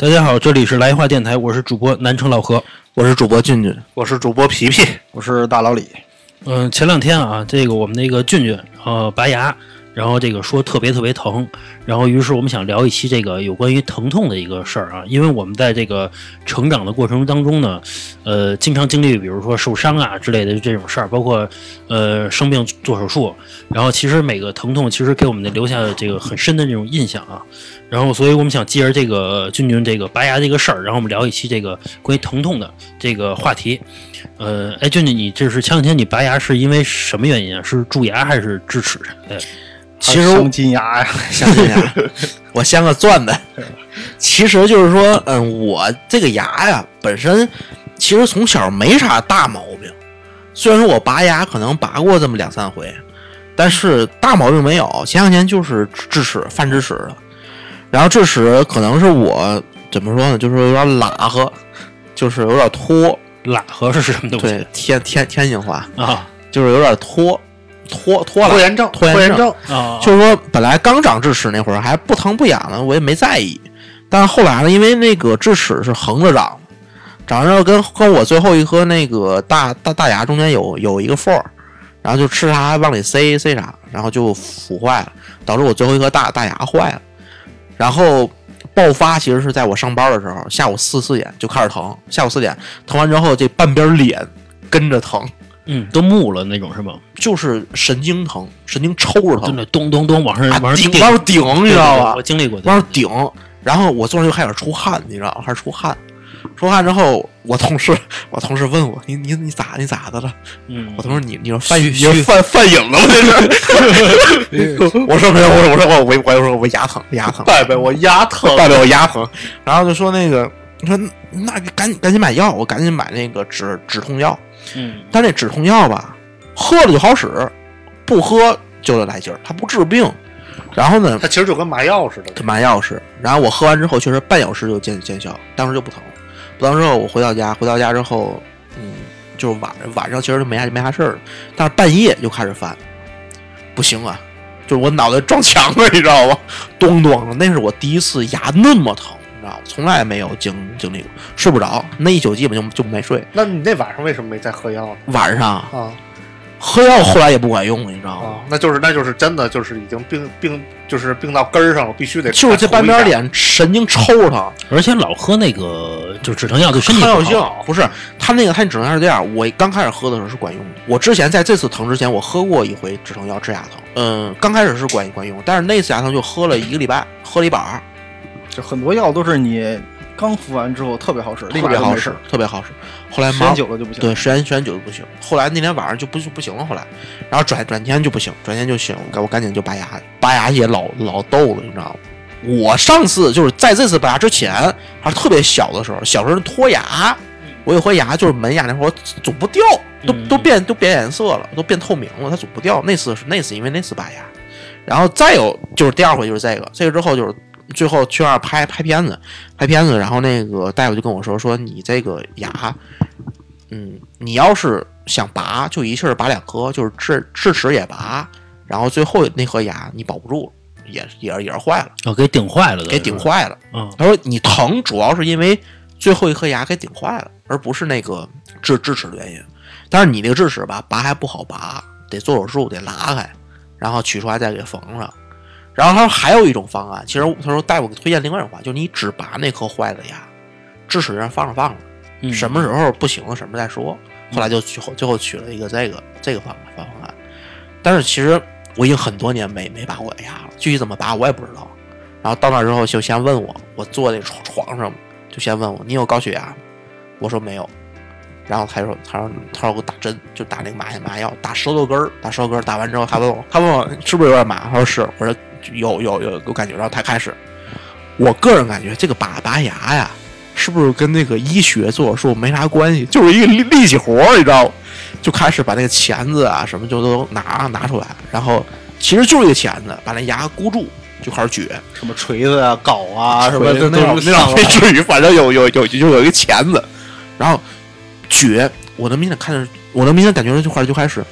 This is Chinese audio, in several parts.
大家好，这里是来话电台，我是主播南城老何。我是主播俊俊，我是主播皮皮，我是大老李。嗯、前两天啊，这个我们那个俊俊呃拔牙，然后这个说特别特别疼，然后于是我们想聊一期这个有关于疼痛的一个事儿啊，因为我们在这个成长的过程当中呢，呃，经常经历比如说受伤啊之类的这种事儿，包括呃生病做手术，然后其实每个疼痛其实给我们的留下这个很深的这种印象啊。然后，所以我们想借着这个俊俊这个拔牙这个事儿，然后我们聊一期这个关于疼痛的这个话题。呃，哎，俊俊，你这是前两天你拔牙是因为什么原因啊？是蛀牙还是智齿？哎，其实镶金牙呀，镶金牙，我镶个钻的。其实就是说，嗯，我这个牙呀，本身其实从小没啥大毛病。虽然说我拔牙可能拔过这么两三回，但是大毛病没有。前两天就是智齿犯智齿了，然后智齿可能是我怎么说呢，就是有点拉和，就是有点拖。喇合是什么东西？对，天天天津话啊就是有点脱脱脱了拖。延症，拖延症啊，就是说，本来刚长智齿那会儿还不疼不痒的，我也没在意。但是后来呢，因为那个智齿是横着长的，长着跟跟我最后一颗那个大大大牙中间有有一个缝儿，然后就吃啥往里塞塞啥，然后就腐坏了，导致我最后一颗大大牙坏了。然后爆发其实是在我上班的时候，下午四四点就开始疼，下午四点疼完之后，这半边脸跟着疼，嗯，都木了那种是吗？就是神经疼，神经抽着疼，咚咚咚往上啊往上顶往上顶，你知道吧我？经历过。往上顶，然后我坐上就开始出汗，你知道吗？开始出汗，出汗之后，我同事 我同事问我，你你你咋你咋的了？嗯我同事你你说你是犯犯瘾了吗？这是？我说没有，我说我说我我我说我牙疼牙疼，拜拜，我牙疼，拜拜我牙疼，然后就说那个你说那赶紧赶紧买药，我赶紧买那个止止痛药，嗯但这止痛药吧，喝了就好使，不喝就得来劲儿，它不治病。然后呢，它其实就跟麻药似的。跟麻药似的。然后我喝完之后，确实半小时就见见效，当时就不疼。不疼之后，我回到家，回到家之后，嗯，就是晚晚上其实就没啥没啥事儿了，但是半夜就开始犯，不行啊，就是我脑袋撞墙了，你知道吗？咚咚的，那是我第一次牙那么疼，你知道吗？从来没有经经历过，睡不着，那一宿基本就就没睡。那你那晚上为什么没再喝药呢？晚上啊喝药后来也不管用，你知道吗？啊，那就是那就是真的就是已经病病就是病到根儿上了，必须得就是这半边脸神经抽着疼，而且老喝那个就止疼药对身体不抗药好性不是他那个，他止疼药是这样。我刚开始喝的时候是管用的，我之前在这次疼之前，我喝过一回止疼药治牙疼。嗯，刚开始是管管用，但是那次牙疼就喝了一个礼拜，喝了一板儿，就很多药都是你刚服完之后特别好使，立特别好使特别好使。后来时间久了就不行。对，时间时间久就不行。后来那天晚上就不就不行了，后来，然后转转天就不行，转天就行，我赶紧就拔牙，拔牙也老老逗了，你知道吗？我上次就是在这次拔牙之前，还是特别小的时候，小时候脱牙，我有回牙就是门牙那会儿总不掉，都嗯都变都变颜色了，都变透明了，它总不掉。那次是那次因为那次拔牙，然后再有就是第二回就是这个，这个之后就是最后去那儿拍拍片子，拍片子，然后那个大夫就跟我说说你这个牙，嗯，你要是想拔，就一气儿拔两颗，就是智智齿也拔，然后最后那颗牙你保不住，也也也是坏了，哦，给顶坏了，给顶。坏了。嗯他说你疼主要是因为最后一颗牙给顶坏了，而不是那个智智齿的原因。但是你那个智齿吧，拔还不好拔，得做手术，得拉开，然后取出来再给缝上。然后他说还有一种方案，其实他说大夫给推荐另外一种方案，就是你只拔那颗坏的牙，智齿上放着放着，嗯什么时候不行了什么再说。后来就最后最后取了一个这个这个方案方案，但是其实我已经很多年没没拔过牙了，具体怎么拔我也不知道。然后到那之后就先问我，我坐那床床上就先问我你有高血压吗？我说没有。然后他说他说他说给我打针，就打那个麻麻药，打舌头根儿，打舌头根儿，打完之后他问我他问我是不是有点麻？他说是，我说有有有有感觉。然后他开始，我个人感觉这个拔拔牙呀，是不是跟那个医学做手术没啥关系，就是一个力力气活儿，你知道吗？就开始把那个钳子啊什么就都拿拿出来，然后其实就是一个钳子，把那牙箍住，就开始撅。什么锤子啊、镐啊，什么那种那倒没至于，反正有有有就有一个钳子，然后撅，我能明显看着，我能明显感觉到这块就开始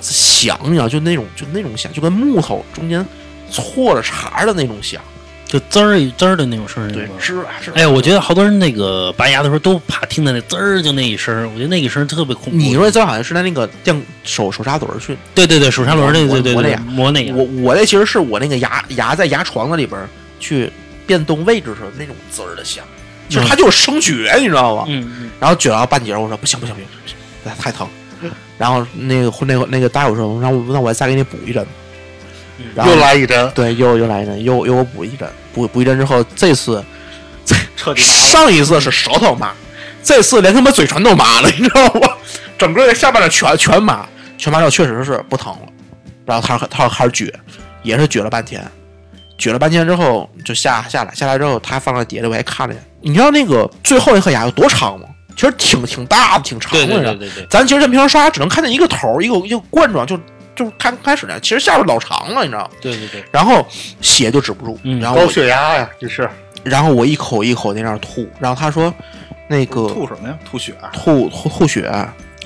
响呀，就那种就那种响，就跟木头中间错了茬儿的那种响。就滋儿一滋儿的那种声音，对是吧，是。哎呀，我觉得好多人那个拔牙的时候都怕听到那滋儿就那一声，我觉得那一声特别恐怖。你说这好像是在那个电手手刹轮儿去，对对对，手刹轮儿那对对对磨磨那牙磨那牙，我我那其实是我那个牙牙在牙床子里边儿去变动位置时候那种滋儿的响，就是它就是声觉，你知道吗？嗯嗯然后撅到半截儿，我说不行不行不行不行，哎太疼。然后那个那个那个大夫说，让我让我再给你补一针，嗯然后又来一针，对，又又来一针，又又补一针，补补一针之后，这次 彻底上一次是舌头麻，这次连他妈嘴唇都麻了，你知道吗？整个下半脸全全麻，全麻之后确实是不疼了。然后他他开始撅，也是撅了半天，撅了半天之后就下下来，下来之后他放在底下，我还看了一眼。你知道那个最后一颗牙有多长吗？其实挺挺大的，挺长的。你知道对对对对，咱其实咱平常刷牙只能看见一个头，一个一个冠状，就就开开始呢。其实下边老长了，你知道吗。对对对，然后血就止不住，嗯然后高血压呀，这是然后我一口一口在那儿吐，然后他说那个吐什么呀？吐血。吐吐吐血，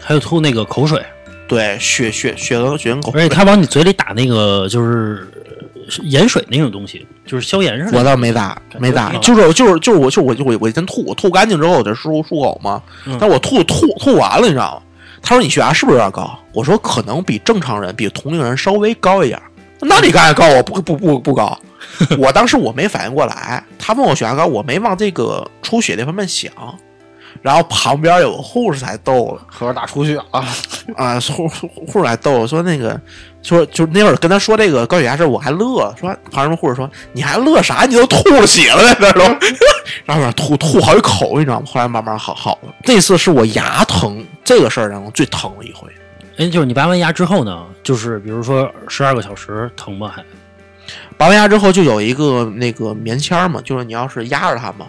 还有吐那个口水，对，血血血跟血跟口而且他往你嘴里打那个就是呃盐水那种东西，就是消炎似的。我倒没打，没打，嗯就是就是就是我就我就我我先吐，我吐干净之后我再漱漱口嘛。嗯但我吐吐吐完了，你知道吗？他说你血压是不是有点高？我说可能比正常人比同龄人稍微高一点。那你刚才告我不不不不高，我当时我没反应过来，他问我血压高，我没往这个出血这方面想。然后旁边有个护士才逗了，合着打出血啊，啊，护护护士还逗我说那个，说就那会儿跟他说这个高血压事，我还乐，说旁边护士说你还乐啥？你都吐了血了在那都，然后吐吐好几口，你知道吗？后来慢慢好好了。那次是我牙疼这个事儿让我最疼的一回。哎，就是你拔完牙之后呢，就是比如说十二个小时疼吗？还拔完牙之后就有一个那个棉签儿嘛，就是你要是压着它嘛，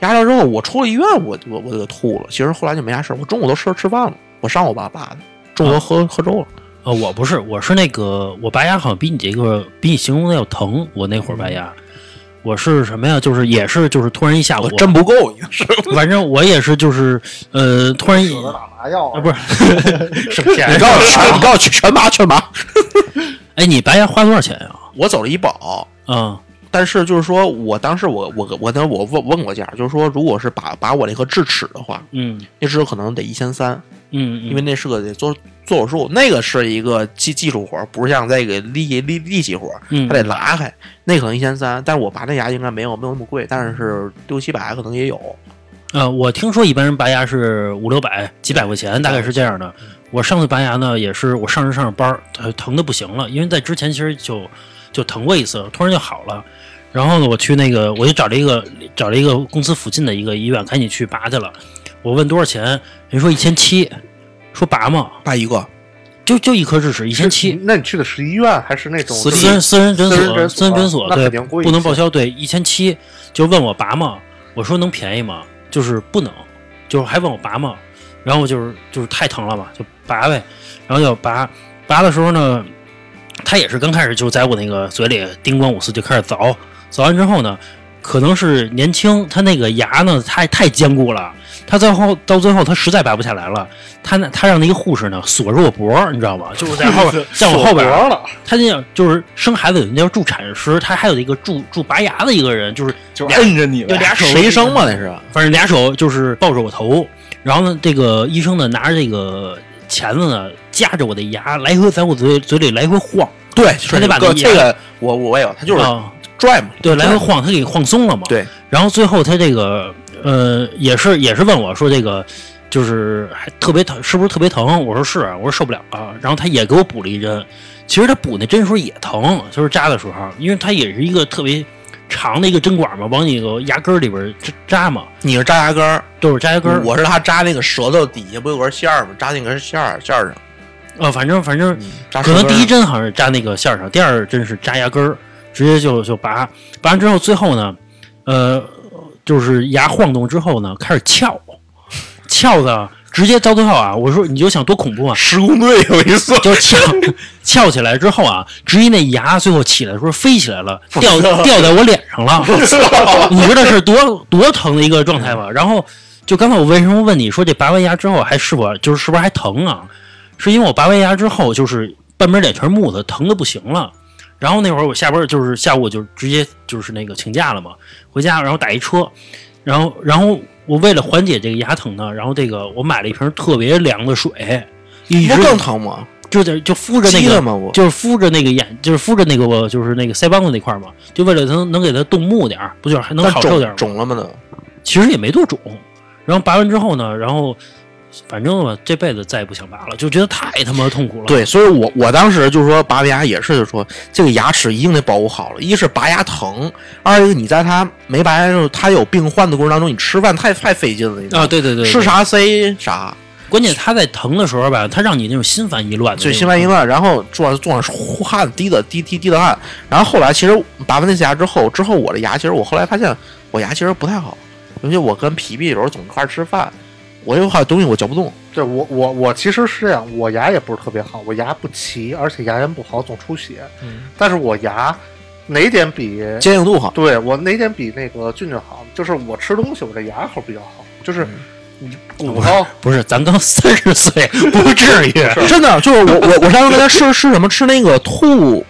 压着之后我出了医院，我我我就给吐了。其实后来就没啥事儿，我中午都吃吃饭了，我上午拔拔的，中午都喝、喝粥了。呃，我不是，我是那个我拔牙好像比你这个比你形容的要疼。我那会儿拔牙，我是什么呀？就是也是就是突然一下午我，真不够，你是反正我也是就是呃突然一打麻药啊不是，省钱你告诉我全，你告诉我全麻全麻。哎你拔牙花多少钱呀？我走了医保，啊但是就是说我当时我我我那我问问过价，就是说如果是拔拔我那颗智齿的话，嗯那智齿可能得一千三，嗯，因为那是个得做做手术，那个是一个技技术活儿，不是像这个力力力气活儿，嗯它得拉开，那可能一千三，但是我拔那牙应该没有没有那么贵，但是六七百可能也有。呃，我听说一般人拔牙是五六百、几百块钱，大概是这样的。我上次拔牙呢，也是我上着上着班儿，呃疼的不行了，因为在之前其实就就疼过一次，突然就好了。然后呢，我去那个，我就找了一个找了一个公司附近的一个医院，赶紧去拔去了。我问多少钱，人说一千七，说拔吗？拔一个，就就一颗智齿，一千七。那你去的是医院还是那种私私人私人诊所，私人诊所对不能报销，对一千七，就问我拔吗？我说能便宜吗？就是不能，就是还问我拔吗？然后就是就是太疼了嘛，就拔呗。然后就拔，拔的时候呢，他也是刚开始就在我那个嘴里叮咣五四就开始凿，凿完之后呢，可能是年轻，他那个牙呢太太坚固了，他最后到最后他实在拔不下来了，他那他让那个护士呢锁着我脖儿，你知道吗？就是在后边，在我后边儿。了，他那样就是生孩子有那叫助产师，他还有一个助助拔牙的一个人，就是就是摁着你呗。就俩手谁生嘛那是？反正俩手就是抱着我头，然后呢，这个医生呢拿着这个钳子呢夹着我的牙，来回在我嘴嘴里来回晃对，他得把那牙这个这个我我也有，他就是啊，拽嘛，对，来回晃，他给晃松了嘛。对，然后最后他这个呃也是也是问我说这个就是还特别疼，是不是特别疼？我说是，我说受不了啊。然后他也给我补了一针，其实他补那针时候也疼，就是扎的时候，因为他也是一个特别长的一个针管嘛，往你个牙根儿里边扎扎嘛，你是扎牙根儿，都是扎牙根儿。我是他扎那个舌头底下不有根线儿吗？扎那根线儿线儿上，呃，反正反正可能第一针好像是扎那个线儿上，第二针是扎牙根儿，直接就就拔，拔完之后最后呢，呃，就是牙晃动之后呢，开始翘，翘的直接到最后啊，我说你就想多恐怖啊，施工队有一次，就翘 翘起来之后啊，直接那牙最后起来的时候飞起来了，掉掉在我脸上了，你知道是多多疼的一个状态吗？然后就刚才我为什么问你说这拔完牙之后还是否就是是不是还疼啊？是因为我拔完牙之后就是半边脸全是木头，疼的不行了。然后那会儿我下班就是下午我就直接就是那个请假了嘛，回家然后打一车，然后然后我为了缓解这个牙疼呢，然后这个我买了一瓶特别凉的水，一直不更疼吗？就在就敷着那个就是敷着那个眼，就是敷着那个我就是那个腮帮子那块儿嘛，就为了能能给它冻木点儿，不就是还能好受点儿吗？肿肿了吗？都其实也没多肿。然后拔完之后呢，然后反正吧，这辈子再也不想拔了，就觉得太他妈痛苦了。，对，所以我我当时就是说拔牙也是，就说这个牙齿一定得保护好了。一是拔牙疼，二一个你在它没拔牙的时候，它有病患的过程当中，你吃饭太太费劲了，啊，对对对，对吃？啥塞啥，关键他在疼的时候吧，他让你那种心烦意乱的那种，所以心烦意乱，然后坐上坐上出汗，滴的滴滴滴的汗。然后后来其实拔完那次牙之后，之后我的牙其实我后来发现我牙其实不太好，尤其我跟皮皮有时候总一块儿吃饭，我有好多东西我嚼不动。对我我我其实是这样，我牙也不是特别好，我牙不齐，而且牙龈不好，总出血。嗯，但是我牙哪点比坚硬度好。对我哪点比那个俊俊好？就是我吃东西，我这牙口比较好，就是你骨头。不是，咱刚三十岁，不至于。真的，就是我我我上次跟他吃吃什么？吃那个兔，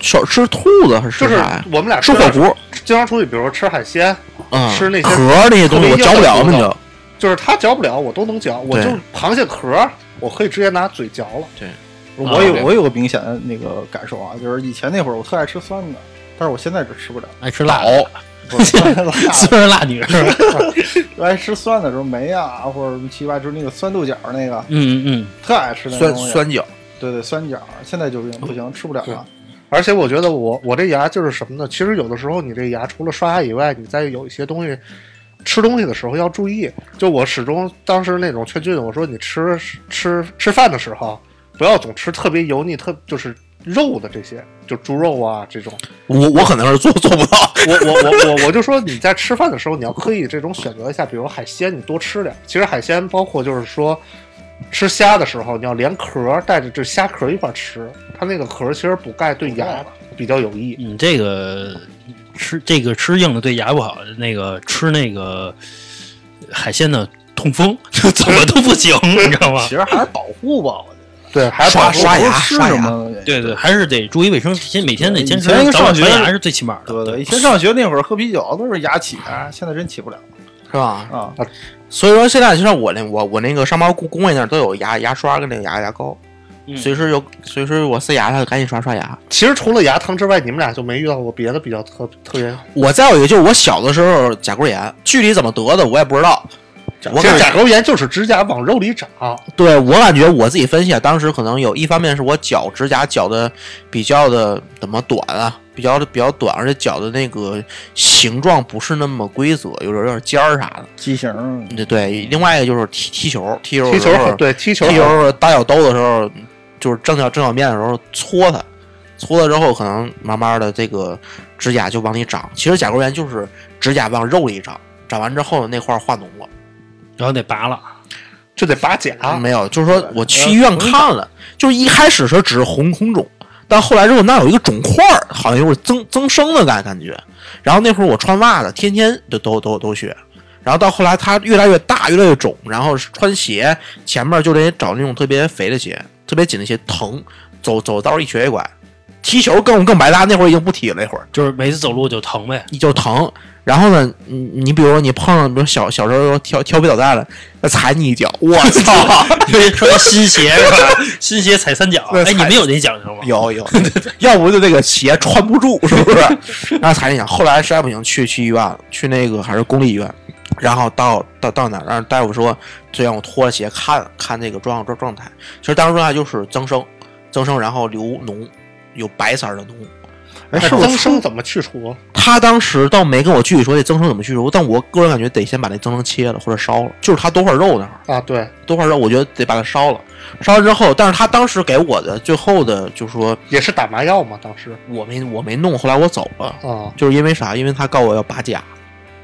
小吃兔子还是就是吃啥呀？我们俩吃火锅，经常出去，比如说吃海鲜，嗯，吃那些壳那些东西我嚼不了，特别硬的那就就是它嚼不了，我都能嚼。我对就螃蟹壳，我可以直接拿嘴嚼了。对，我有啊我有个明显的那个感受啊，就是以前那会儿我特爱吃酸的，但是我现在是吃不了。爱吃辣，倒不是辣虽然 辣女是吧？我爱吃酸的时候梅啊，或者什么七八，就是那个酸豆角那个，嗯嗯特爱吃那酸东西。酸角。对对，酸角，现在就不行不行，吃不了了。而且我觉得我我这牙就是什么呢？其实有的时候你这牙除了刷牙以外，你再有一些东西吃东西的时候要注意。就我始终当时那种劝俊，我说你吃吃吃饭的时候不要总吃特别油腻、特就是肉的这些，就猪肉啊这种。我我可能是做做不到。我我我我我就说你在吃饭的时候，你要刻意这种选择一下，比如海鲜你多吃点。其实海鲜包括就是说。吃虾的时候，你要连壳儿带着这虾壳儿一块儿吃，它那个壳儿其实补钙对牙比较有益。嗯，这个吃这个吃硬的对牙不好，那个吃那个海鲜的痛风，就怎么都不行，你知道吗其？实还是保护吧，我觉得。对，还是刷保护刷牙刷牙什么？对对，还是得注意卫生，先每天得坚持早晚上学刷牙是最起码的。对对，以前上学那会儿喝啤酒都是牙起，现在真起不了是吧？啊。所以说现在就像我那我我那个上班工工位那儿都有牙牙刷跟那个牙牙膏，嗯随时有随时我塞牙，他就赶紧刷刷牙。其实除了牙疼之外，你们俩就没遇到过别的比较特特别。我再有一个就是我小的时候甲沟炎，具体怎么得的我也不知道。我感觉甲沟炎就是指甲往肉里长，对我感觉我自己分析啊，当时可能有一方面是我脚指甲绞的比较的怎么短啊，比较的比较短，而且脚的那个形状不是那么规则，有点有点尖儿啥的。畸形，对对，另外一个就是踢踢球，踢球踢球的时候对踢球踢球打小兜的时候，就是正脚正脚面的时候搓它，搓了之后可能慢慢的这个指甲就往里长。其实甲沟炎就是指甲往肉里长，长完之后那块化脓了。然后得拔了。就得拔甲。没有，就是说我去医院看了，就是一开始是只是红红肿，但后来之后那有一个肿块儿，好像有点增增生的感感觉。然后那会儿我穿袜子，天天都都都都血。然后到后来它越来越大，越来越肿，然后穿鞋前面就得找那种特别肥的鞋，特别紧的鞋，疼，走走道一瘸一拐。踢球更更白搭，那会儿已经不踢了，那会儿就是每次走路就疼呗，你就疼。然后呢，你你比如说你碰上，比如小小时候调调皮捣蛋了，那踩你一脚，我 操！穿新鞋是吧？新鞋踩三脚，对哎，你们有这讲究吗？有 有，要不就这个鞋穿不住，是不是？然后踩一脚，后来实在不行，去去医院了，去那个还是公立医院，然后到到到哪儿，让大夫说就让我脱了鞋看看这个状状状态。其实当时状态就是增生，增生，然后流脓，有白色儿的脓。哎，是增生怎么去除？他当时倒没跟我具体说这增生怎么去除，但我个人感觉得先把那增生切了或者烧了，就是他多块肉那会儿。啊？对，多块肉，我觉得得把它烧了。烧完之后，但是他当时给我的最后的就是说也是打麻药嘛，当时我没我没弄，后来我走了，啊，就是因为啥？因为他告我要拔甲，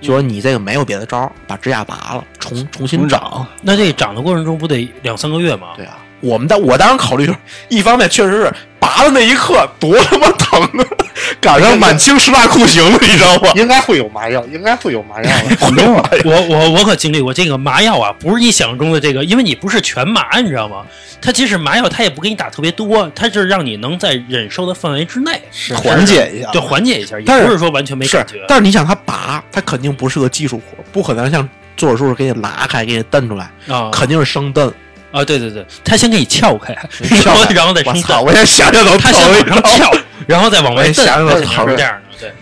就说你这个没有别的招儿，把指甲拔了，重重新长。那这长的过程中不得两三个月吗？对啊，我们当我当时考虑就是，一方面确实是拔的那一刻多他妈疼啊，赶上满清十大酷刑了，你知道吗？应该会有麻药，应该会有麻药的。我我我可经历过这个麻药啊，不是你想象中的这个，因为你不是全麻，你知道吗？它即使麻药，它也不给你打特别多，它就是让你能在忍受的范围之内缓解一下。就缓解一下，也不是说完全没感觉。，但是你想它拔，它肯定不是个技术活，不可能像做手术给你拉开，给你蹬出来，啊肯定是生蹬。啊，对对对，他先给你撬开，撬开然后然后再我操！生蛋，我现在想想都他先，往上撬，然后再往外想想都疼是这样的，对。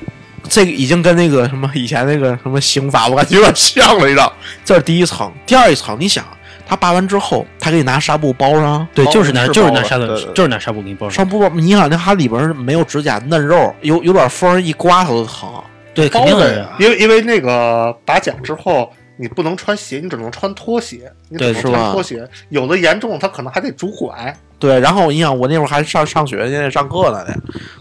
这个已经跟那个什么以前那个什么刑法，我感觉有点像了，你知道？这是第一层，第二一层，你想，他拔完之后，他给你拿纱布包上，对，就是拿就是拿纱布就是拿纱布给你包上。纱布包，你想那它里边没有指甲嫩肉，有有点风一刮它都疼。对，肯定的呀。因为因为那个拔甲之后，你不能穿鞋，你只能穿拖鞋，你只能对是吧穿拖鞋。有的严重，他可能还得拄拐。对，然后你想，我那会儿还上上学呢，上课呢呢。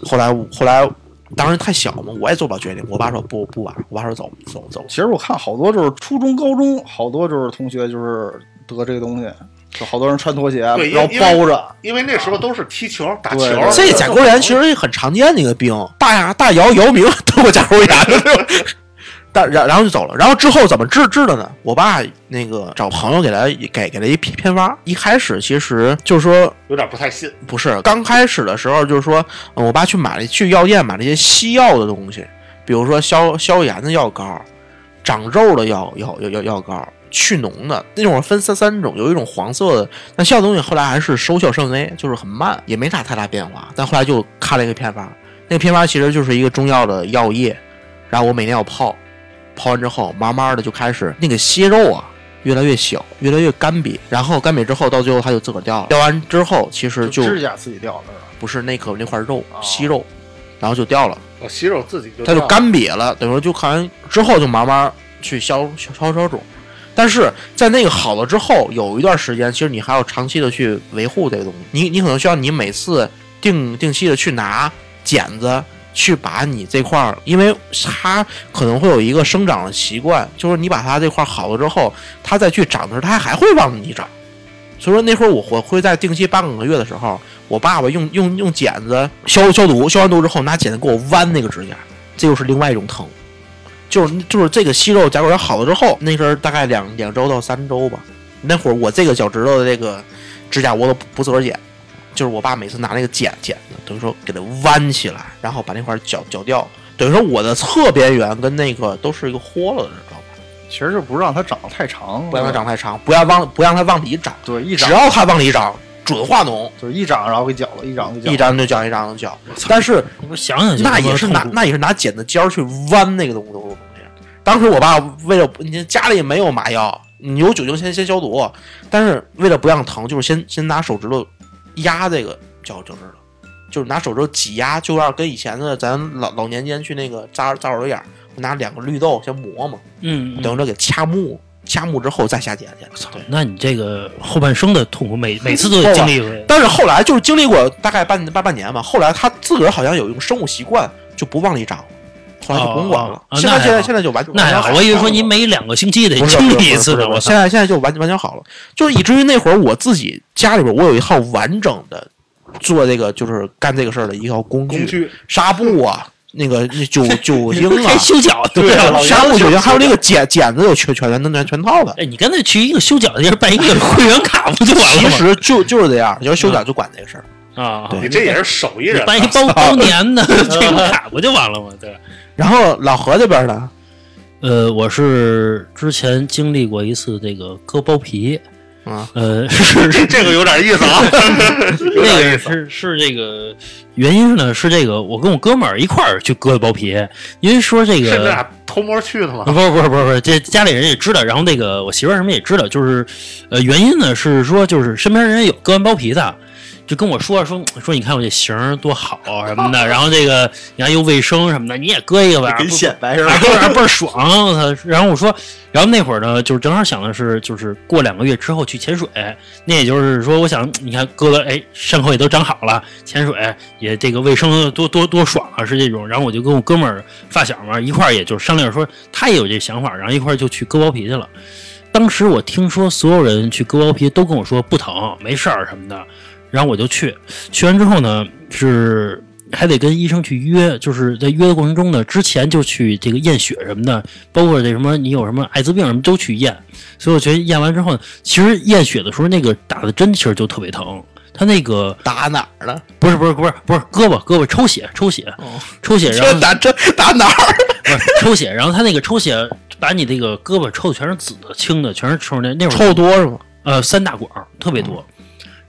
后来后来，当时太小嘛，我也做不了决定。我爸说不不玩，我爸说走走走。其实我看好多就是初中、高中，好多就是同学就是得这个东西，就好多人穿拖鞋，对因然后包着。因为那时候都是踢球、打球，这甲沟炎其实也很常见的一个病，大牙大姚姚明得过甲沟炎，但然然后就走了。然后之后怎么治治的呢？我爸那个找朋友给他给给了一偏偏方。一开始其实就是说有点不太信。不是，刚开始的时候就是说，呃我爸去买了去药店买了一些西药的东西，比如说消消炎的药膏、长肉的药药药药药膏、去脓的那种分三三种，有一种黄色的，那西药东西后来还是收效甚微，就是很慢，也没啥太大变化。但后来就开了一个偏方，那个偏方其实就是一个中药的药液，然后我每天要泡，泡完之后慢慢的就开始那个息肉啊。越来越小，越来越干瘪，然后干瘪之后，到最后它就自个儿掉了。掉完之后，其实就指甲自己掉了是吧？不是那颗那块肉哦息肉，然后就掉了，我息肉自己就它就干瘪了，等于说就看完之后就慢慢去消消消消肿。但是在那个好了之后，有一段时间，其实你还要长期的去维护这个东西。你你可能需要你每次定定期的去拿剪子去把你这块儿，因为它可能会有一个生长的习惯，就是你把它这块好了之后，它再去长的时候，它还会往你长。所以说那会儿我我会在定期半个月的时候，我爸爸用用用剪子消消毒，消完毒之后拿剪子给我弯那个指甲，这又是另外一种疼。就是就是这个息肉甲沟炎好了之后，那阵儿大概两两周到三周吧。那会儿我这个脚趾头的这个指甲我都不不自个儿剪，就是我爸每次拿那个剪剪子，等于说给它弯起来，然后把那块儿绞绞掉，等于说我的侧边缘跟那个都是一个豁了的状态，其实就不让它长得太长，不让它长太长，不要往不让它往里长，对，一长只要它往里长，准化脓，就是一长然后给绞了，一长就绞。一长就绞，一长就绞。但是想想那也是拿那也是拿剪子尖儿去弯那个东东东西。当时我爸为了你家里没有麻药，你有酒精先先消毒，但是为了不让疼，就是先先拿手指头压这个脚脚趾头，就是拿手指头挤压，就有点跟以前的咱老老年间去那个扎扎耳朵眼儿，拿两个绿豆先磨磨，嗯，嗯等着给掐木，掐木之后再下剪去。操。那你这个后半生的痛苦，每 每次都得经历。但是后来就是经历过大概半半半年吧，后来他自个儿好像有一种生物习惯，就不往里长，后来就不用管了。哦哦现在现在现在就完那还好，我以为说你每两个星期得不是经不是不是历一次呢。我！现在现在就完完全好了，就是以至于那会儿我自己家里边我有一套完整的做这个就是干这个事儿的一套工具，纱布啊，那个那酒酒精啊，修脚，对纱布酒精，还有那个剪剪子有全全全全全套的。哎，你干脆去一个修脚的地儿办一个会员卡不就完了吗？其实就就是这样，就是修脚就管这个事儿。啊，对你这也是手艺人啊，办一包包年的这个卡不就完了吗？对。然后老何这边呢，呃，我是之前经历过一次这个割包皮，啊，呃，是是 这个有点意思啊，有那个。是是这个原因呢？是这个我跟我哥们儿一块儿去割的包皮，因为说这个是你俩偷摸去的吗啊，？不是不是不是不是，这家里人也知道，然后那个我媳妇儿什么也知道，就是，呃，原因呢是说，就是身边人有割完包皮的，就跟我说说说，你看我这型儿多好啊什么的，然后这个你看又卫生什么的，你也割一个吧，跟不显摆是吧，倍儿的。倍儿爽！我操！然后我说，然后那会儿呢，就是正好想的是，就是过两个月之后去潜水。那也就是说，我想，你看割了，哎，伤口也都长好了，潜水也这个卫生多多多爽啊，是这种。然后我就跟我哥们儿发小嘛一块儿，也就商量说，他也有这想法，然后一块儿就去割包皮去了。当时我听说所有人去割包皮都跟我说不疼，没事儿什么的，然后我就去。去完之后呢，是还得跟医生去约，就是在约的过程中呢，之前就去这个验血什么的，包括这什么你有什么艾滋病什么都去验。所以我觉得验完之后，其实验血的时候那个打的针其实就特别疼。他那个打哪儿呢？不是不是不是不是胳膊胳膊抽血抽血哦抽血，然后打针打哪儿？不是抽血，然后他那个抽血把你这个胳膊抽的全是紫的、青的，全是抽那那会儿抽多是吗？呃三大管儿特别多，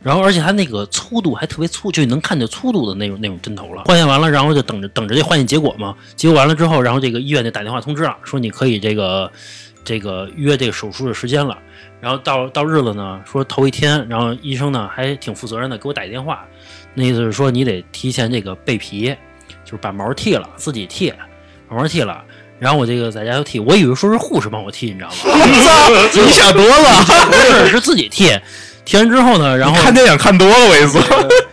然后而且它那个粗度还特别粗，就能看见粗度的那种那种针头了。化验完了，然后就等着等着这化验结果嘛。结果完了之后，然后这个医院就打电话通知了，说你可以这个这个约这个手术的时间了。然后到到日子呢，说头一天，然后医生呢还挺负责任的，给我打一电话，那意思是说你得提前这个备皮，就是把毛剃了，自己剃，把毛剃了。然后我这个在家就剃，我以为说是护士帮我剃，你知道吗？你想多了，不是，是自己剃。剃完之后呢，然后看电影看多了，我跟你说。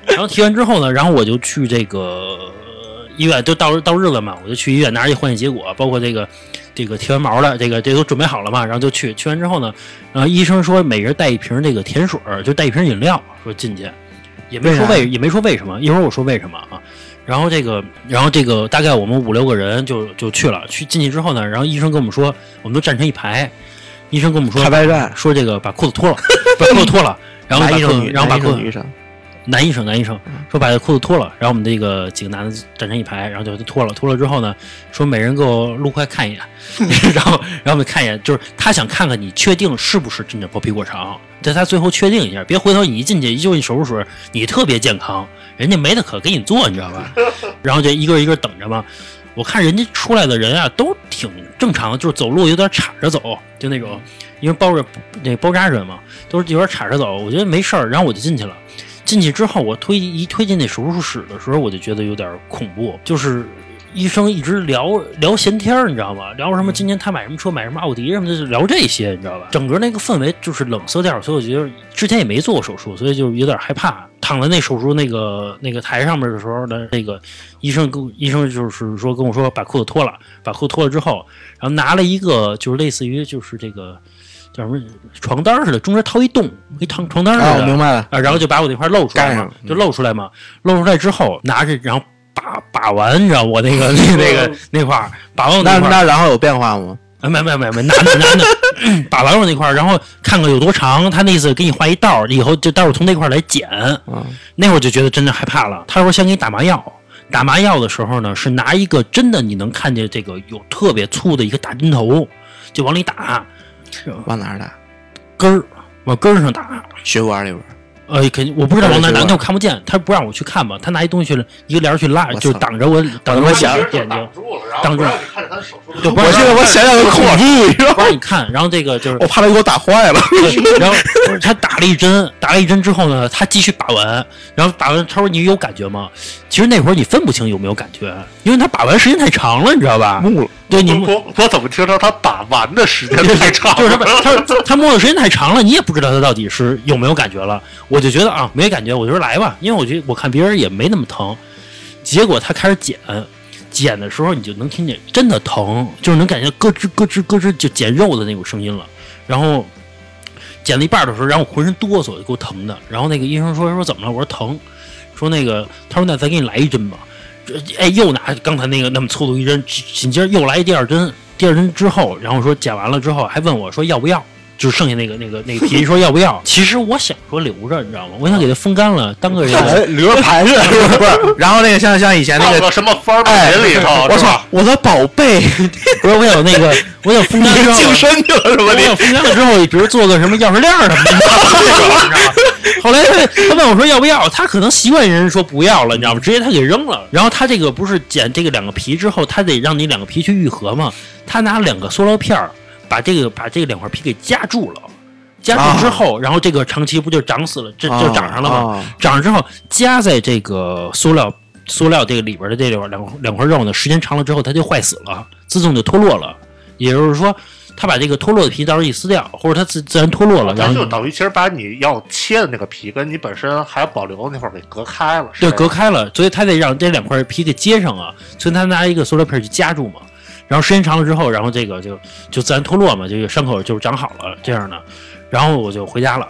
然后提完之后呢，然后我就去这个呃医院，就到到日子嘛，我就去医院拿着一化验结果，包括这个这个剃完毛的，这个这都准备好了嘛，然后就去。去完之后呢，然后医生说每人带一瓶这个甜水儿，就带一瓶饮料，说进去，也没说为也没说为什么，一会儿我说为什么啊。然后这个，然后这个大概我们五六个人就就去了，去进去之后呢，然后医生跟我们说，我们都站成一排，医生跟我们说说这个把裤子脱了，把裤子脱了，然 后然后把裤子男医生，男医生说把裤子脱了，然后我们这个几个男的站成一排，然后就脱了，脱了之后呢，说每人给我撸开看一眼，然后然后我们看一眼，就是他想看看你确定是不是真的包皮过长，在他最后确定一下，别回头你一进去一就你手术室，你特别健康，人家没得可给你做，你知道吧？然后就一个一个等着嘛。我看人家出来的人啊，都挺正常的，就是走路有点岔着走，就那种，因为包着那包扎着嘛，都是有点岔着走。我觉得没事儿，然后我就进去了。进去之后，我推一推进那手术室的时候，我就觉得有点恐怖，就是医生一直聊聊闲天儿，你知道吗？聊什么今年他买什么车，买什么奥迪什么的，就聊这些，你知道吧？整个那个氛围就是冷色调，所以我觉得之前也没做过手术，所以就有点害怕。躺在那手术那个那个台上面的时候呢，那个医生跟 医生就是说跟我说把裤子脱了，把裤子脱了之后，然后拿了一个就是类似于就是这个叫什么床单似的，中间掏一洞，一床床单似的。啊，我明白了，啊，然后就把我那块露出来嘛盖上，就露出来嘛，露出来之后拿着，然后把把完，你知道我那个那那个 那块儿把完我那那然后有变化吗？啊没没没没男的男的，把完我那块儿，然后看看有多长，他那意思给你画一道儿，以后就待会儿从那块儿来剪。啊，那会儿就觉得真的害怕了。他说先给你打麻药，打麻药的时候呢，是拿一个真的你能看见这个有特别粗的一个大针头，就往里打，往哪儿打？根儿往根儿上打。血管里边儿。呃，肯定我不知道往哪打，是吧那我看不见，他不让我去看嘛，他拿一东西去一个帘儿去拉，就挡着我，挡着我想眼睛，住了，然挡住后就我现在我想想都恐怖，你知道吗？不让你看。然后这个就是我怕他给我打坏了。然后他打了一针，打了一针之后呢，他继续把完，然后把完，他说你有感觉吗？其实那会儿你分不清有没有感觉，因为他把完时间太长了，你知道吧？木了，对你我我怎么听着他打完的时间太长了？就是他他他摸的时间太长了，你也不知道他到底是有没有感觉了。我就觉得啊，没感觉，我就说来吧，因为我觉得我看别人也没那么疼。结果他开始剪，剪的时候你就能听见真的疼，就是能感觉咯吱咯吱咯吱就剪肉的那种声音了。然后剪了一半的时候，然后我浑身哆嗦，给我疼的。然后那个医生说说怎么了？我说疼。说那个他说那再给你来一针吧。哎，又拿刚才那个那么粗的一针，紧接着又来第二针。第二针之后，然后说剪完了之后，还问我说要不要，就剩下那个那个那个皮，说要不要？其实我想说留着，你知道吗？我想给它风干了，当个这个。留着盘着，不是？然后那个像像以前那个，什么方儿哎品里头，我操？，我的宝贝，不是我有那个，我有风干之后，净身去了是吧？你我有风干了之后，比如做个什么钥匙链儿什么的，你知道吗？后来他他问我说要不要，他可能习惯人说不要了，你知道吗？直接他给扔了。然后他这个不是剪这个两个皮之后，他得让你两个皮去愈合嘛？他拿两个塑料片儿把这个把这个两块皮给夹住了。夹住之后，然后这个长期不就长死了，这就长上了吗？啊长上之后夹在这个塑料塑料这个里边的这两两两块肉呢，时间长了之后它就坏死了，自动就脱落了。也就是说，它把这个脱落的皮到时候一撕掉，或者它自自然脱落了，然后就等于其实把你要切的那个皮跟你本身还保留的那块儿给隔开了，对隔开了，所以它得让这两块皮给接上啊，所以他拿一个塑料片去夹住嘛。然后时间长了之后，然后这个就就自然脱落嘛，这个伤口就长好了这样的。然后我就回家了，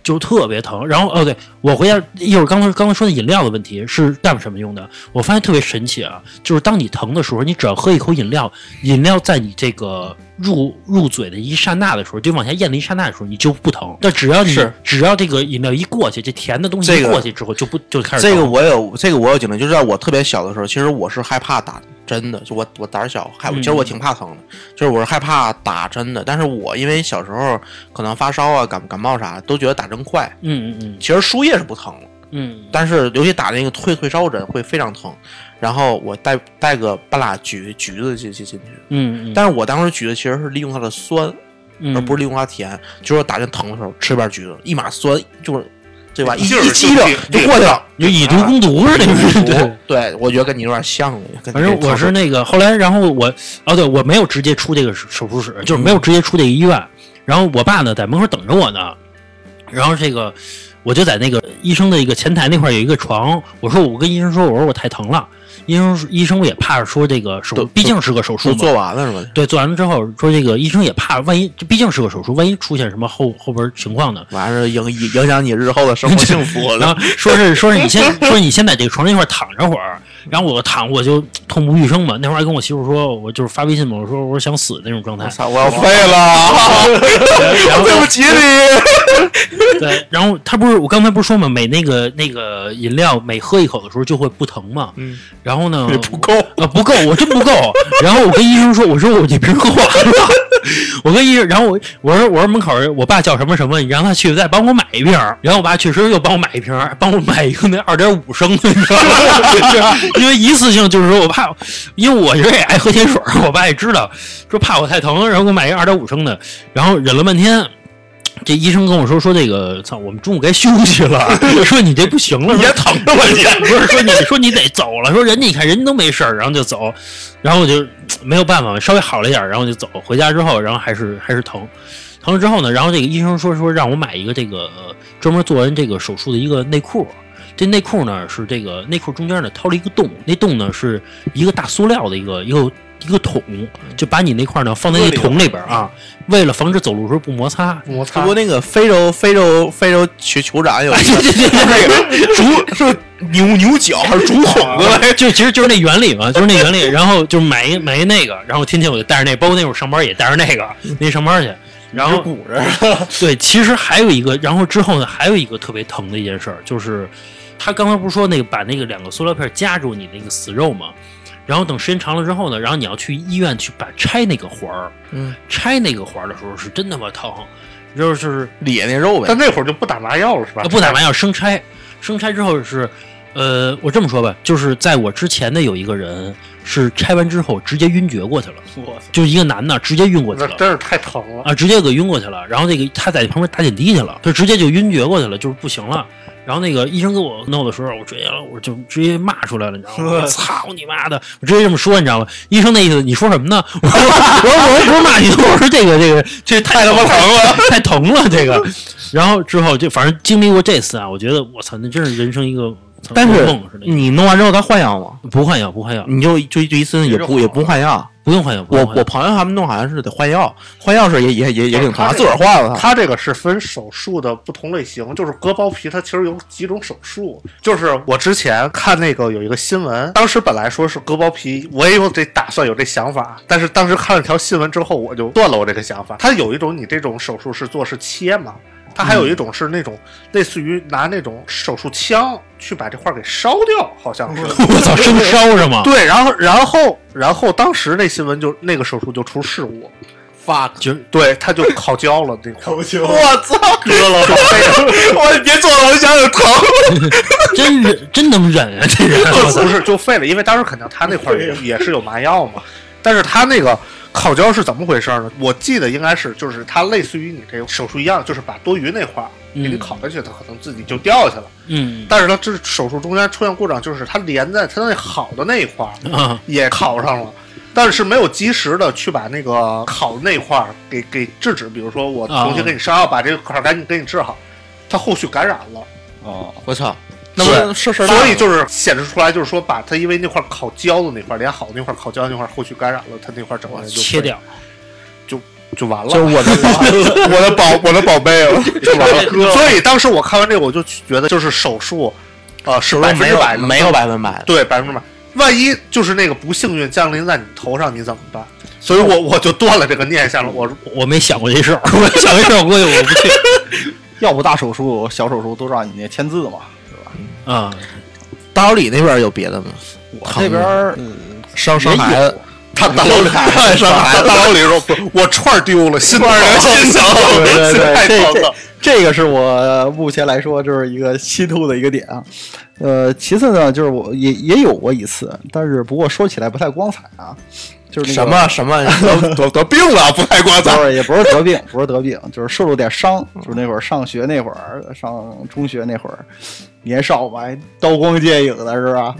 就特别疼。然后哦，对我回家一会儿刚才刚才说的饮料的问题是干什么用的？我发现特别神奇啊，就是当你疼的时候，你只要喝一口饮料，饮料在你这个入入嘴的一刹那的时候，就往下咽的一刹那的时候，你就不疼。但只要你是只要这个饮料一过去，这甜的东西一过去之后，就不就开始疼这个我有这个我有经历，就是在我特别小的时候，其实我是害怕打针的，就我我胆儿小，害嗯其实我挺怕疼的，就是我是害怕打针的。但是我因为小时候可能发烧啊、感感冒啥，都觉得打针快。嗯嗯嗯其实输液是不疼的，嗯但是尤其打那个退退烧针会非常疼。然后我带带个半拉橘橘子进进进去，嗯嗯，但是我当时橘子其实是利用它的酸，嗯而不是利用它甜。就是我打针疼的时候吃半橘子，一码酸就是对吧？一一激灵就就过去了。就以毒攻毒似的，对。对，我觉得跟你有点像反正我是那个后来，然后我哦，对我没有直接出这个手手术室，就是没有直接出这个医院。然后我爸呢在门口等着我呢，然后这个我就在那个医生的一个前台那块儿有一个床，我说我跟医生说，我说我太疼了，医生医生也怕说这个手，毕竟是个手术嘛，做完了是吧？对，做完了之后说这个医生也怕，万一这毕竟是个手术，万一出现什么后后边情况呢？完事影影影响你日后的生活幸福然了。后说是说是你先 说是你先在这个床上一块儿躺着会儿，然后我躺我就痛不欲生嘛。那会儿还跟我媳妇说，我就是发微信嘛，我说我说想死那种状态！我要废了，对不起你。对，然后他不是我刚才不是说嘛，每那个那个饮料每喝一口的时候就会不疼嘛。嗯，然后呢，不够。啊，不够，我真不够。然后我跟医生说，我说我这瓶喝完了。我跟医生，然后我我说我说门口儿我爸叫什么什么，你让他去再帮我买一瓶。然后我爸确实又帮我买一瓶，帮我买一个那二点五升的，你知道吗？因为一次性就是说我怕，因为我这也爱喝甜水，我爸也知道，说怕我太疼，然后给我买一个二点五升的，然后忍了半天。这医生跟我说说这个，操，我们中午该休息了，说你这不行了，别疼了吧你不是说你说你得走了，说人家你看人都没事儿，然后就走，然后我就没有办法，稍微好了一点儿，然后就走。回家之后，然后还是还是疼，疼了之后呢，然后这个医生说说让我买一个这个呃专门做完这个手术的一个内裤。这内裤呢是这个内裤中间呢掏了一个洞，那洞呢是一个大塑料的一个一个一个桶，就把你那块呢放在那桶里边儿啊，为了防止走路时候不摩擦。摩擦不过那个非洲非洲非洲酋酋长有一个 对对对对对，竹是牛牛角还是竹筒子来？就其实就是那原理嘛，就是那原理。然后就买一买一那个，然后天天我就带着那，包括那会儿上班也带着那个，那上班去。然后鼓着，对，其实还有一个，然后之后呢，还有一个特别疼的一件事儿，就是他刚才不是说那个把那个两个塑料片夹住你那个死肉吗？然后等时间长了之后呢，然后你要去医院去把拆那个环儿，嗯，拆那个环儿的时候是真他妈疼，就是咧那肉呗但。那会儿就不打麻药了是吧？呃不打麻药生拆，生拆之后是，呃，我这么说吧，就是在我之前的有一个人是拆完之后直接晕厥过去了，我操！就是一个男的直接晕过去了。真是太疼了。啊，直接给晕过去了，然后那个他在旁边打点滴去了，就直接就晕厥过去了，就是不行了。然后那个医生给我弄的时候，我直接我就直接骂出来了，你知道吗？我 操你妈的！我直接这么说，你知道吗？医生那意思，你说什么呢？我说我说我说不是骂你，我说这个这个这太他妈疼了，太疼了这个。然后之后就反正经历过这次啊，我觉得我操，那真是人生一个操但是噩梦似的。你弄完之后他换药吗？不换药，不换药，你就就就一次也不也不换药。不用换药。我我朋友他们弄好像是得换药，换药是也也也也挺疼，他自个儿换了他。这个是分手术的不同类型，就是割包皮，它其实有几种手术。就是我之前看那个有一个新闻，当时本来说是割包皮，我也有这打算，有这想法，但是当时看了条新闻之后，我就断了我这个想法。他有一种你这种手术是做是切嘛，它还有一种是那种类似于拿那种手术枪去把这块儿给烧掉，好像是。我操，生烧是吗？对，然后然后然后当时那新闻就那个手术就出事故，fuck！就对，他就烤焦了那块儿。我操！割了。我别做了，我想想疼。真忍，真能忍啊！这人，不是就废了，因为当时肯定他那块也也是有麻药嘛，但是他那个烤焦是怎么回事呢？我记得应该是就是它类似于你这个手术一样，就是把多余那块儿给你嗯烤下去，它可能自己就掉下去了。嗯但是它这手术中间出现故障，就是它连在它那好的那一块 也烤上了。但是没有及时的去把那个烤的那块儿给给制止，比如说我重新给你上药，把这个块儿赶紧给你治好，它后续感染了，哦，我操！那不是事儿大了所以就是显示出来，就是说把它因为那块烤焦的那块，连好的那块烤焦的那块后续感染了，它那块整个就切掉。就就完了，就是我的 我的宝我的宝贝了，就完了。所以当时我看完这个，我就觉得就是手术，呃，是百分之百没有百分百。对百分之百。万一就是那个不幸运降临在你头上，你怎么办？所以我我就断了这个念想了。我我没想过这事儿，我想这事儿，我估计我不去 要不大手术、小手术都让你那签字嘛，啊。大老李那边有别的吗？我这边儿生生孩子，他大老李生孩子大老李说不，我串儿丢了，心儿心疼，对对对，太这个是我目前来说就是一个心痛的一个点啊。呃，其次呢，就是我也也有过一次，但是不过说起来不太光彩啊，就是那个什么什么得得得病了，不太光彩。不是，也不是得病，不是得病，就是受了点伤。就是那会儿上学那会儿，上中学那会儿，年少嘛，还刀光剑影的是吧？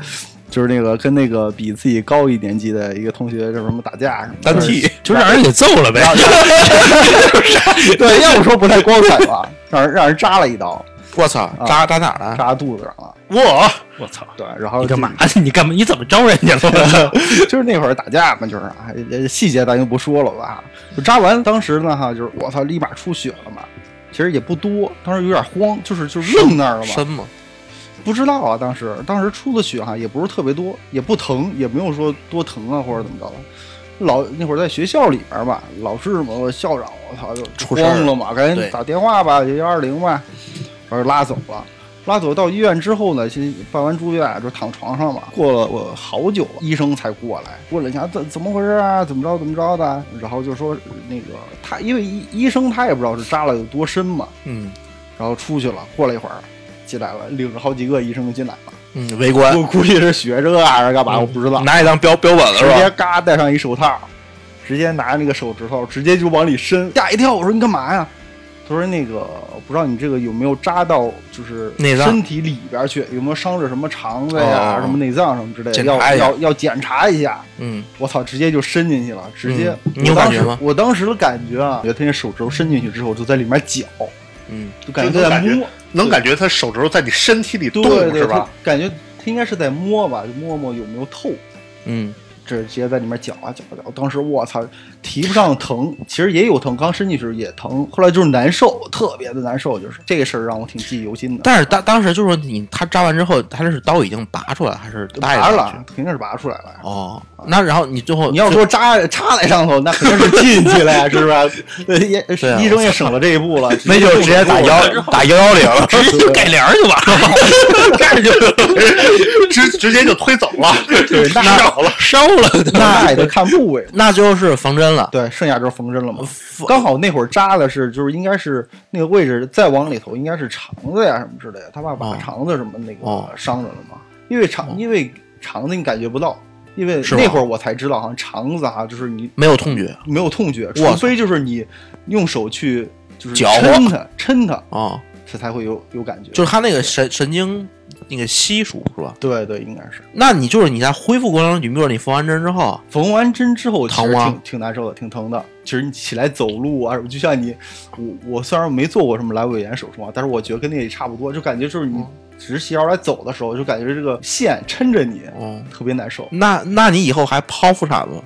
就是那个跟那个比自己高一年级的一个同学，就是什么打架什么的单替，就让人给揍了呗。对，要不说不太光彩吧，让人让人扎了一刀，我操，扎扎哪儿了？扎肚子上了。我我操！对，然后你干嘛？你干嘛？你怎么招人家了？就是那会儿打架嘛，就是啊呃细节咱就不说了吧。就扎完当时呢哈，就是我操，立马出血了嘛。其实也不多，当时有点慌，就是就是愣那儿了嘛。深吗？不知道啊，当时当时出的血哈也不是特别多，也不疼，也没有说多疼啊或者怎么着的。老那会儿在学校里边吧，老师嘛，我校长我操就出事儿慌了嘛，赶紧打电话吧，就幺二零吧，把人拉走了。拉走到医院之后呢，先办完住院就躺床上嘛。过了我好久，医生才过来，问了一下怎怎么回事啊，怎么着怎么着的，然后就说那个他因为医医生他也不知道是扎了有多深嘛，嗯然后出去了。过了一会儿进来了，领着好几个医生就进来了。嗯，围观我估计是学这个还是干嘛，我不知道。拿一当标标本了直接？嘎戴上一手套，直接拿那个手指头直接就往里伸，吓一跳。我说你干嘛呀？他说那个我不知道你这个有没有扎到，就是内脏身体里边去，有没有伤着什么肠子呀、哦什么内脏什么之类的，要检查一下要要检查一下。嗯，我操，直接就伸进去了，直接。嗯你有我当时感觉吗我当时的感觉啊，觉得他那手指头伸进去之后，就在里面搅，嗯，就感觉他在摸，能感觉他手指头在你身体里动对对，是吧？感觉他应该是在摸吧，就摸摸有没有透。嗯，这直接在里面搅啊搅啊搅，当时我操，提不上疼，其实也有疼，刚伸进去也疼，后来就是难受，特别的难受，就是这个事儿让我挺记忆犹新的。但是当当时就是说你他扎完之后，他这是刀已经拔出来还是带拔着了，肯定是拔出来了。哦，那然后你最后你要说扎插在上头，那肯定是进去了呀，是不是？呃 也医生也省了这一步了，那就直接打幺 打幺幺零了，直接就改帘儿就完了，盖就直直接就推走了，对，那少了。烧了。那也得看部位。那就是缝针了。对，剩下就是缝针了嘛。刚好那会儿扎的是，就是应该是那个位置再往里头，应该是肠子呀什么之类的。他怕把哦肠子什么那哦个伤着了嘛。因为肠，因为肠子你感觉不到，因为那会儿我才知道，好像肠子哈，就是你没有痛觉没有痛觉，除非就是你用手去就是抻它，抻它，啊，它才会有有感觉。就是他那个神神经那个稀疏是吧？对对，应该是。那你就是你在恢复过程中，你比如说你缝完针之后，缝完针之后，疼吗挺挺难受的，挺疼的。其实你起来走路啊，什么，就像你，我我虽然没做过什么阑尾炎手术啊，但是我觉得跟那也差不多，就感觉就是你嗯直起腰来走的时候，就感觉这个线抻着你，哦，特别难受。那那你以后还剖腹产吗？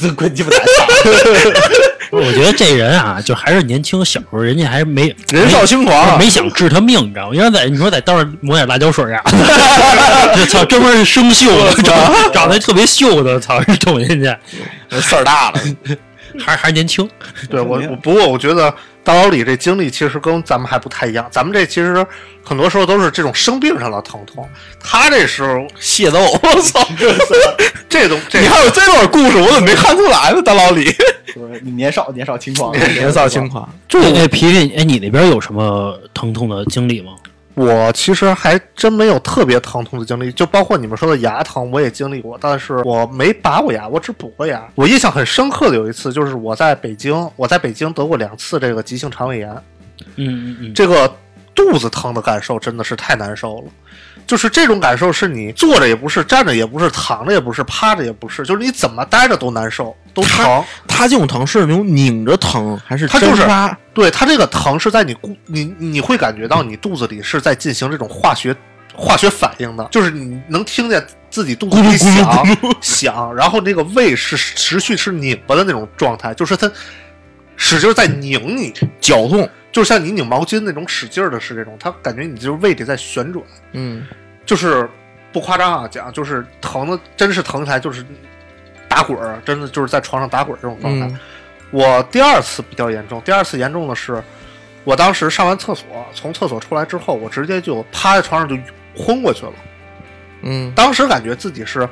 这滚鸡巴蛋！我觉得这人啊，就还是年轻，小时候人家还没人少轻狂没想治他命，你知道吗？要在你说在刀上抹点辣椒水呀，这 操，专门是生锈的，长长得特别锈的，操，是捅进去，事儿大了。还还年轻，对我，我不过我觉得大老李这经历其实跟咱们还不太一样，咱们这其实很多时候都是这种生病上的疼痛，他这时候械斗，我操！这种 这你还有这段故事，我怎么没看出来呢？大老李，就是你年少年少轻狂，年少轻狂，哎哎，皮皮，哎，你那边有什么疼痛的经历吗？我其实还真没有特别疼痛的经历，就包括你们说的牙疼，我也经历过，但是我没拔过牙，我只补过牙。我印象很深刻的有一次，就是我在北京，我在北京得过两次这个急性肠胃炎，嗯嗯嗯，这个肚子疼的感受真的是太难受了。就是这种感受，是你坐着也不是，站着也不是，躺着也不是，趴着也不是，就是你怎么待着都难受，都疼。他这种疼是那种拧着疼，还是他就是对它这个疼是在你骨你你会感觉到你肚子里是在进行这种化学化学反应的，就是你能听见自己肚子里响 响，然后那个胃是持续是拧巴的那种状态，就是它使劲在拧你，绞痛，就像你拧毛巾那种使劲儿的是这种，它感觉你就是胃里在旋转，嗯，就是不夸张啊讲，就是疼的，真是疼起来就是打滚儿，真的就是在床上打滚儿这种状态。嗯我第二次比较严重，第二次严重的是，我当时上完厕所，从厕所出来之后，我直接就趴在床上就昏过去了。嗯，当时感觉自己是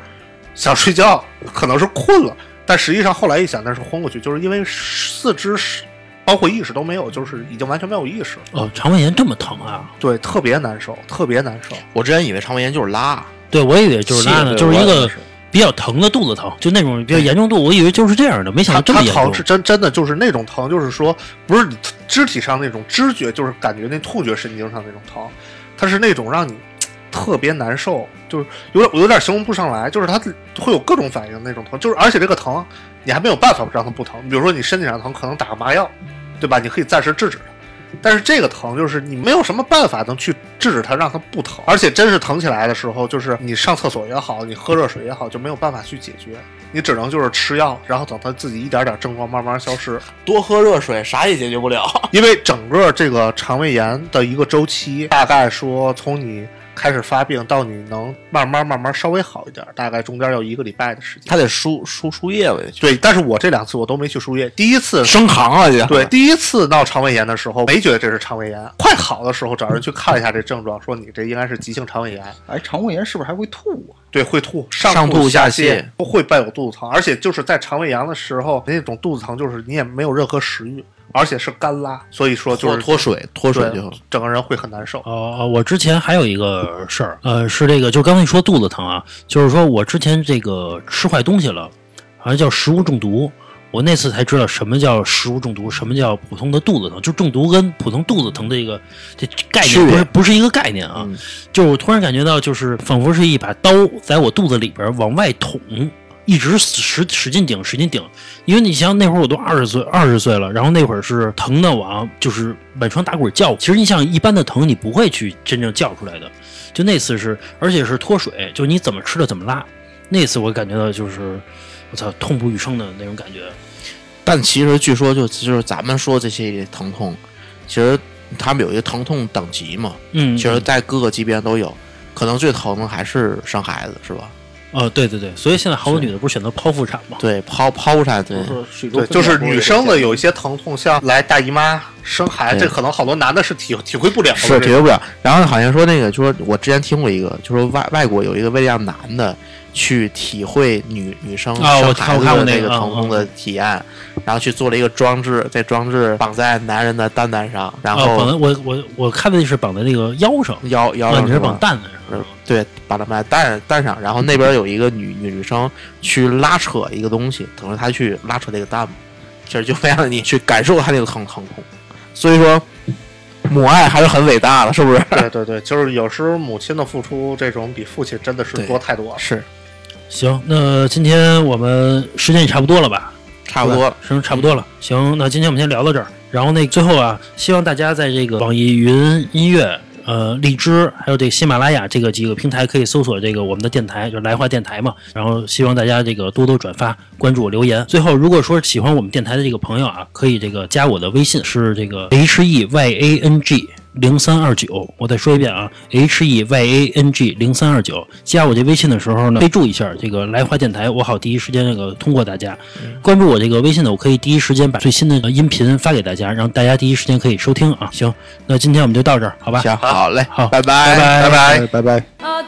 想睡觉，可能是困了，但实际上后来一想，那是昏过去，就是因为四肢是包括意识都没有，就是已经完全没有意识了。哦，肠胃炎这么疼啊？对，特别难受，特别难受。我之前以为肠胃炎就是拉，对，我以为就是拉呢，就是一个比较疼的肚子疼，就那种比较严重度，我以为就是这样的，没想到这么严重它疼是。真真的就是那种疼，就是说不是你肢体上那种知觉，就是感觉那触觉神经上那种疼，它是那种让你特别难受，就是有点我有点形容不上来，就是它会有各种反应那种疼，就是而且这个疼你还没有办法让它不疼，比如说你身体上疼，可能打个麻药，对吧？你可以暂时制止它。但是这个疼就是你没有什么办法能去制止它，让它不疼，而且真是疼起来的时候，就是你上厕所也好，你喝热水也好，就没有办法去解决，你只能就是吃药，然后等它自己一点点症状慢慢消失。多喝热水啥也解决不了。因为整个这个肠胃炎的一个周期，大概说从你开始发病到你能慢慢慢慢稍微好一点，大概中间要一个礼拜的时间。他得输输输液，了对，但是我这两次我都没去输液。第一次升糖了就。对，第一次闹肠胃炎的时候，没觉得这是肠胃炎，快好的时候找人去看一下这症状，说你这应该是急性肠胃炎。哎，肠胃炎是不是还会吐啊？对，会吐，上吐吐下泻泻，会伴有肚子疼，而且就是在肠胃炎的时候，那种肚子疼就是你也没有任何食欲，而且是干拉，所以说就是脱脱水，脱水就整个人会很难受。哦、哦，我之前还有一个事儿，呃，是这个，就刚才你说肚子疼啊，就是说我之前这个吃坏东西了，好像叫食物中毒。我那次才知道什么叫食物中毒，什么叫普通的肚子疼，就中毒跟普通肚子疼的一个这概念不是不是一个概念啊。嗯就是我突然感觉到，就是仿佛是一把刀在我肚子里边往外捅，一直使使劲顶，使劲顶。因为你想那会儿我都二十岁，二十岁了，然后那会儿是疼的往就是满床打滚叫。其实你想一般的疼，你不会去真正叫出来的。就那次是，而且是脱水，就你怎么吃的怎么拉。那次我感觉到就是，我操，痛不欲生的那种感觉。但其实据说就就是咱们说这些疼痛，其实他们有一个疼痛等级嘛，嗯，其实在各个级别都有。可能最疼的还是生孩子，是吧？哦，对对对，所以现在好多女的不是选择剖腹产吗？对，剖剖腹产，对，对，就是女生的有一些疼痛，像来大姨妈、生孩子，这可能好多男的是体体会不了。是体会不了。然后好像说那个，就说我之前听过一个，就说外外国有一个为了让男的去体会女女生啊我生孩子看过的那个疼痛的体验，然后去做了一个装置，这装置绑在男人的蛋蛋上，然后我我我看的是绑在那个腰上，腰腰啊，你是上是？绑蛋子上。对，把他们带带上，然后那边有一个女女女生去拉扯一个东西，等着她去拉扯这个蛋嘛，其实就为了你去感受她那个疼疼痛。所以说，母爱还是很伟大的，是不是？对对对，就是有时候母亲的付出，这种比父亲真的是多太多了。是，行，那今天我们时间也差不多了吧？差不多了。时间差不多了。行，那今天我们先聊到这儿。然后那最后啊，希望大家在这个网易云音乐、呃荔枝，还有这个喜马拉雅这个几个平台可以搜索这个我们的电台，就是来话电台嘛。然后希望大家这个多多转发、关注、留言。最后，如果说喜欢我们电台的这个朋友啊，可以这个加我的微信，是这个 H E Y A N G。零三二九，我再说一遍啊，H E Y A N G 零三二九，加我这微信的时候呢，备注一下这个来华电台，我好第一时间那个通过大家。关注我这个微信呢，我可以第一时间把最新的音频发给大家，让大家第一时间可以收听啊。行，那今天我们就到这儿，好吧？行，好嘞，好拜拜拜拜拜。拜拜。啊，